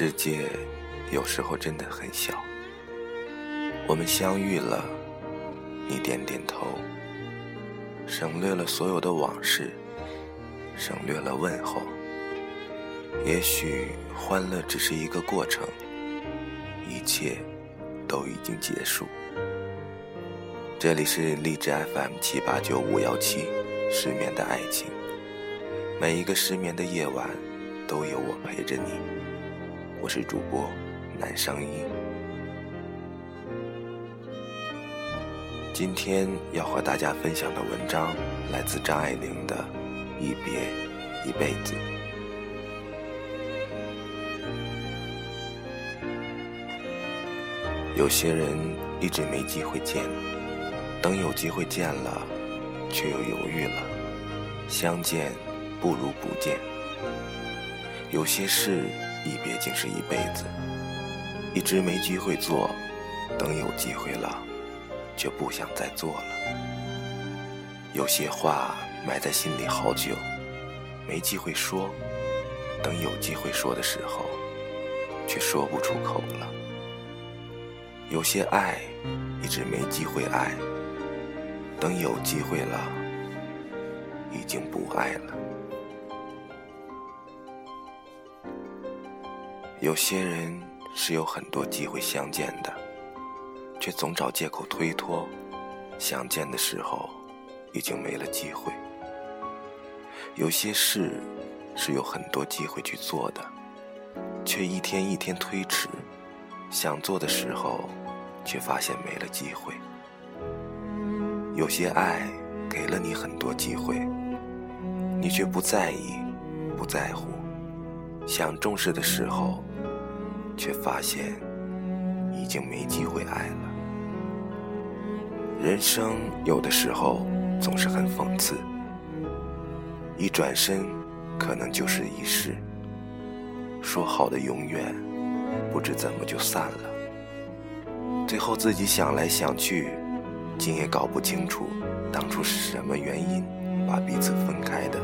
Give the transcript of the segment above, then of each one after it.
世界有时候真的很小。我们相遇了，你点点头，省略了所有的往事，省略了问候。也许欢乐只是一个过程，一切都已经结束。这里是荔枝 FM 七八九五幺七，失眠的爱情。每一个失眠的夜晚，都有我陪着你。我是主播南声音。今天要和大家分享的文章来自张爱玲的《一别一辈子》。有些人一直没机会见，等有机会见了，却又犹豫了。相见不如不见。有些事一别竟是一辈子，一直没机会做，等有机会了，却不想再做了。有些话埋在心里好久，没机会说，等有机会说的时候，却说不出口了。有些爱一直没机会爱，等有机会了，已经不爱了。有些人是有很多机会相见的，却总找借口推脱，相见的时候已经没了机会。有些事是有很多机会去做的，却一天一天推迟。想做的时候，却发现没了机会。有些爱给了你很多机会，你却不在意、不在乎。想重视的时候，却发现已经没机会爱了。人生有的时候总是很讽刺，一转身，可能就是一世。说好的永远。不知怎么就散了，最后自己想来想去，竟也搞不清楚当初是什么原因把彼此分开的。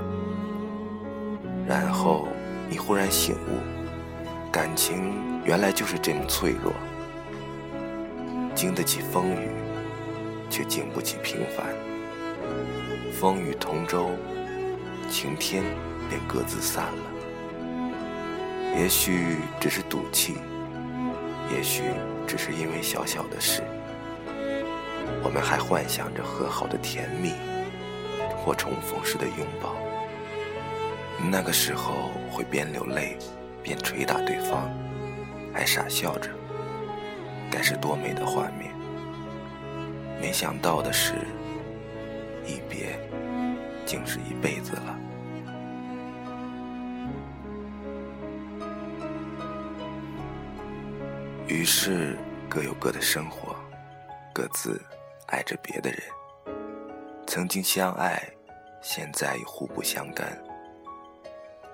然后你忽然醒悟，感情原来就是这么脆弱，经得起风雨，却经不起平凡。风雨同舟，晴天便各自散了。也许只是赌气。也许只是因为小小的事，我们还幻想着和好的甜蜜，或重逢时的拥抱。那个时候会边流泪，边捶打对方，还傻笑着，该是多美的画面。没想到的是，一别，竟是一辈子了。于是，各有各的生活，各自爱着别的人。曾经相爱，现在已互不相干。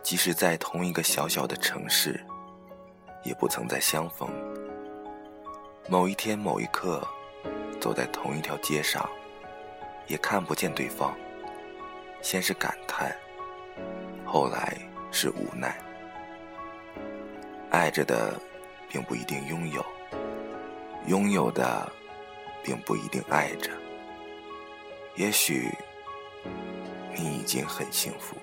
即使在同一个小小的城市，也不曾再相逢。某一天，某一刻，走在同一条街上，也看不见对方。先是感叹，后来是无奈。爱着的。并不一定拥有，拥有的并不一定爱着。也许你已经很幸福。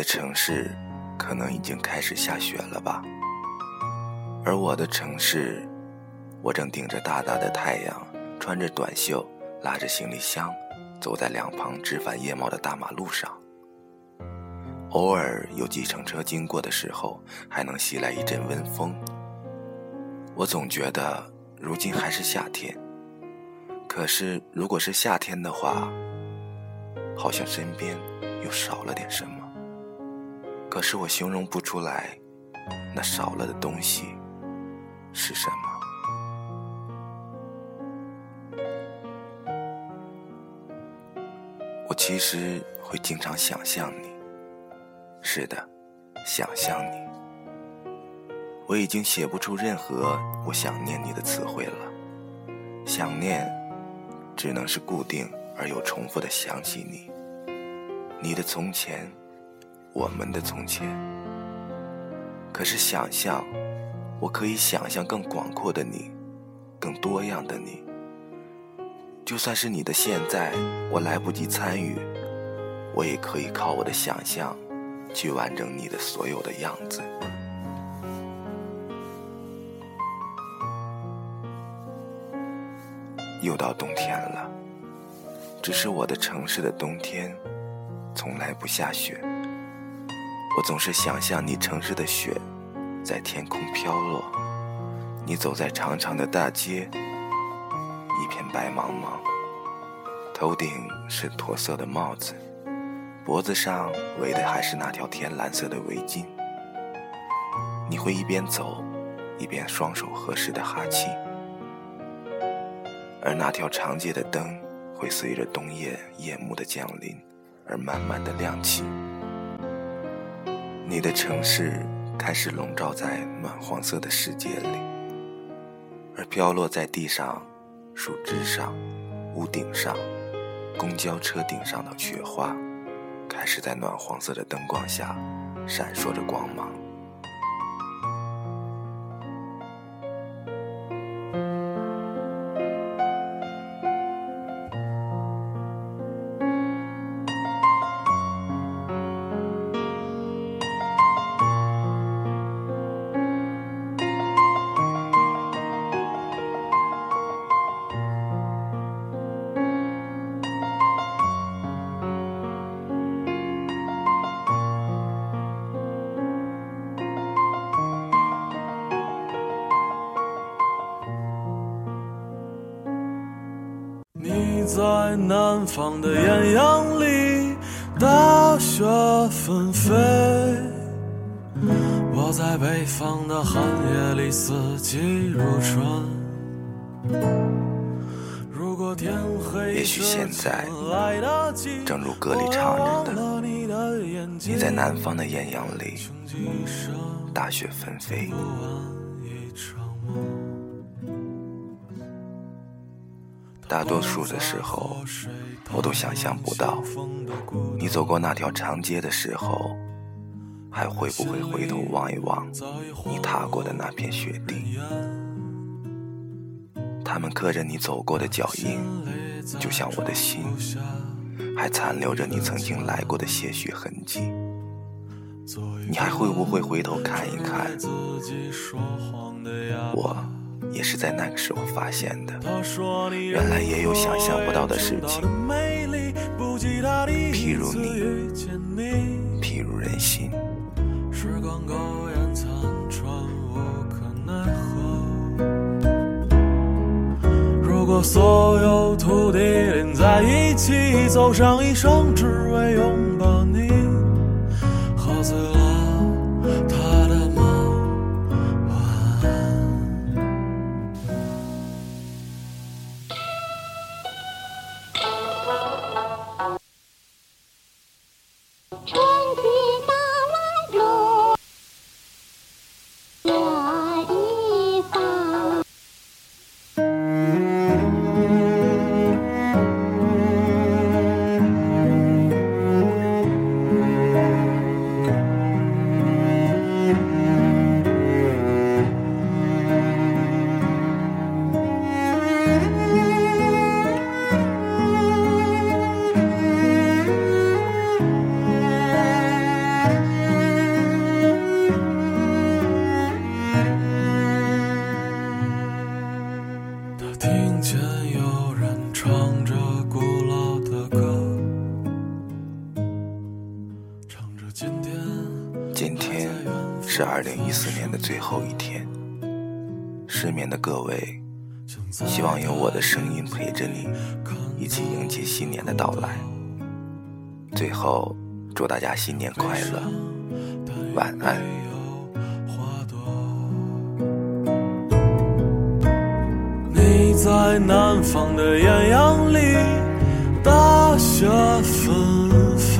的城市可能已经开始下雪了吧？而我的城市，我正顶着大大的太阳，穿着短袖，拉着行李箱，走在两旁枝繁叶茂的大马路上。偶尔有计程车经过的时候，还能袭来一阵温风。我总觉得如今还是夏天。可是如果是夏天的话，好像身边又少了点什么。可是我形容不出来，那少了的东西是什么。我其实会经常想象你，是的，想象你。我已经写不出任何我想念你的词汇了。想念，只能是固定而又重复的想起你，你的从前，我们的从前。可是想象，我可以想象更广阔的你，更多样的你。就算是你的现在，我来不及参与，我也可以靠我的想象，去完整你的所有的样子。又到冬天了，只是我的城市的冬天，从来不下雪。我总是想象你城市的雪，在天空飘落，你走在长长的大街，一片白茫茫，头顶是驼色的帽子，脖子上围的还是那条天蓝色的围巾。你会一边走，一边双手合十的哈气。而那条长街的灯会随着冬夜夜幕的降临而慢慢的亮起，你的城市开始笼罩在暖黄色的世界里，而飘落在地上、树枝上、屋顶上、公交车顶上的雪花，开始在暖黄色的灯光下闪烁着光芒。在南方的艳阳里，大雪纷飞；我在北方的寒夜里，四季如春。如果天黑，也许现在，正如歌里唱着的，你在南方的艳阳里，大雪纷飞。大多数的时候，我都想象不到，你走过那条长街的时候，还会不会回头望一望你踏过的那片雪地？他们刻着你走过的脚印，就像我的心，还残留着你曾经来过的些许痕迹。你还会不会回头看一看我？也是在那个时候发现的，原来也有想象不到的事情，譬如你，譬如人心。如果所有土地连在一起，走上一生，只为拥抱你，最后一天，失眠的各位，希望有我的声音陪着你，一起迎接新年的到来。最后，祝大家新年快乐，晚安。你在南方的艳阳里，大雪纷飞；